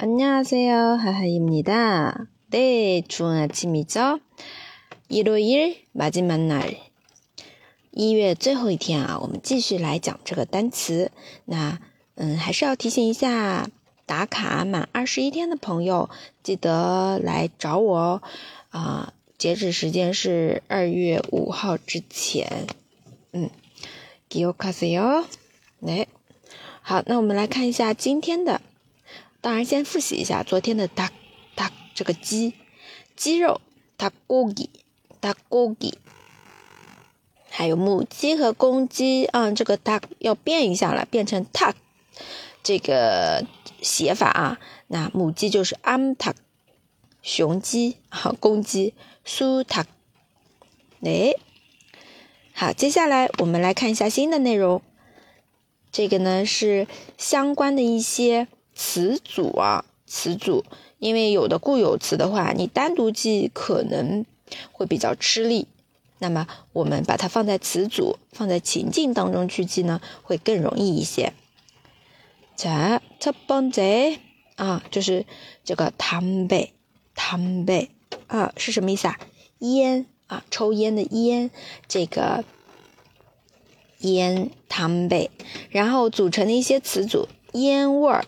안녕하세요. 하하입니다. 네, 좋은 아침이죠? 일요일 마지막 날. 一月最后一天啊，我们继续来讲这个单词。那，嗯，还是要提醒一下，打卡满二十一天的朋友，记得来找我哦。啊，截止时间是二月五号之前。嗯，기억하세 요。 来，好，那我们来看一下今天的。 当然，先复习一下昨天的 “duck”，“duck” 这个鸡，鸡肉 “ducky”，“ducky”，还有母鸡和公鸡啊，这个 “duck” 要变一下了，变成 “tuck” 这个写法啊。那母鸡就是安塔雄鸡好公鸡 “su tuck”。好，接下来我们来看一下新的内容。这个呢是相关的一些。词组啊，词组，因为有的固有词的话，你单独记可能会比较吃力。那么我们把它放在词组，放在情境当中去记呢，会更容易一些。자첫번째啊，就是这个담 배， 담배啊是什么意思啊？烟啊，抽烟的烟，这个烟담 배， 然后组成的一些词组，烟味儿。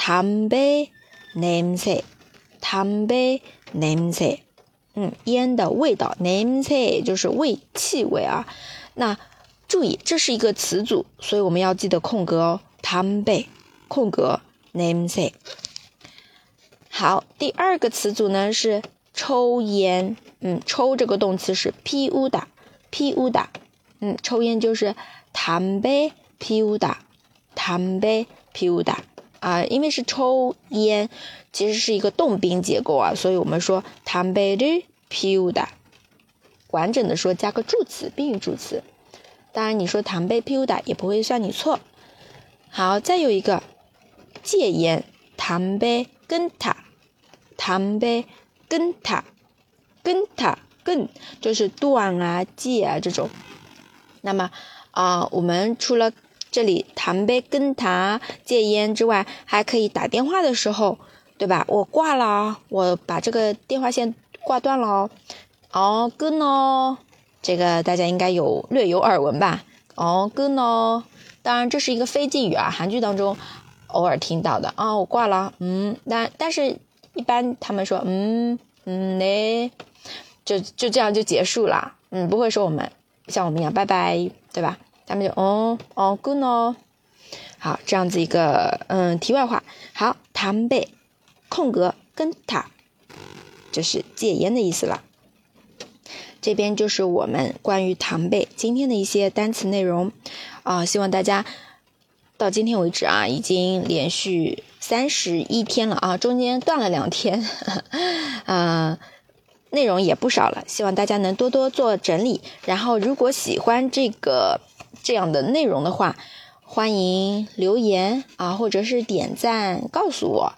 담배냄 새， 담배냄 새， 嗯，烟的味道，냄새就是味气味啊。那注意，这是一个词组，所以我们要记得空格哦。담배空格냄 새。 好，第二个词组呢是抽烟，嗯，抽这个动词是피우 다， 피우 다， 嗯，抽烟就是담배피우 다， 담배피우 다。 啊因为是抽烟其实是一个动宾结构啊所以我们说 tambden puda 完整的说加个助词宾语助词。当然你说唐 bay puda 也不会算你错。好再有一个戒烟唐 bay 跟他唐 bay 跟塔跟更就是断啊戒啊这种。那么啊我们除了这里谈呗跟他戒烟之外，还可以打电话的时候，对吧？我挂了，我把这个电话线挂断了。哦，哦跟哦，这个大家应该有略有耳闻吧？哦，跟哦，当然这是一个非敬语啊，韩剧当中偶尔听到的啊。我挂了，嗯，但但是一般他们说，嗯嗯嘞，就就这样就结束了，嗯，不会说我们像我们一样拜拜，对吧？他们就哦哦，good 哦，好，这样子一个嗯题外话，好，谈贝空格跟他就是戒烟的意思了。这边就是我们关于唐贝今天的一些单词内容啊，希望大家到今天为止啊，已经连续三十一天了啊，中间断了两天，啊，内容也不少了，希望大家能多多做整理，然后如果喜欢这个。这样的内容的话，欢迎留言啊，或者是点赞告诉我。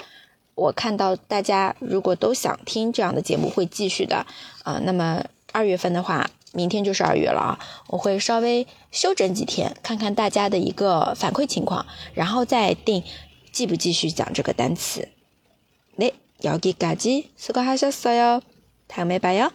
我看到大家如果都想听这样的节目，会继续的啊。那么二月份的话，明天就是二月了啊，我会稍微休整几天，看看大家的一个反馈情况，然后再定继不继续讲这个单词。네여기까지수고하셨어요다음에봐요